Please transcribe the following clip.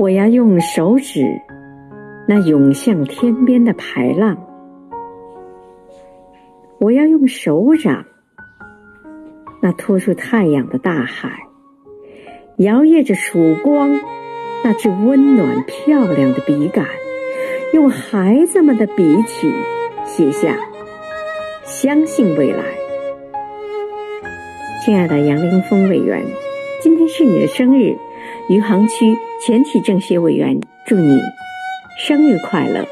我要用手指，那涌向天边的排浪；我要用手掌，那托住太阳的大海，摇曳着曙光，那支温暖漂亮的笔杆，用孩子们的笔体写下“相信未来”。亲爱的杨凌峰委员，今天是你的生日。余杭区全体政协委员祝你生日快乐。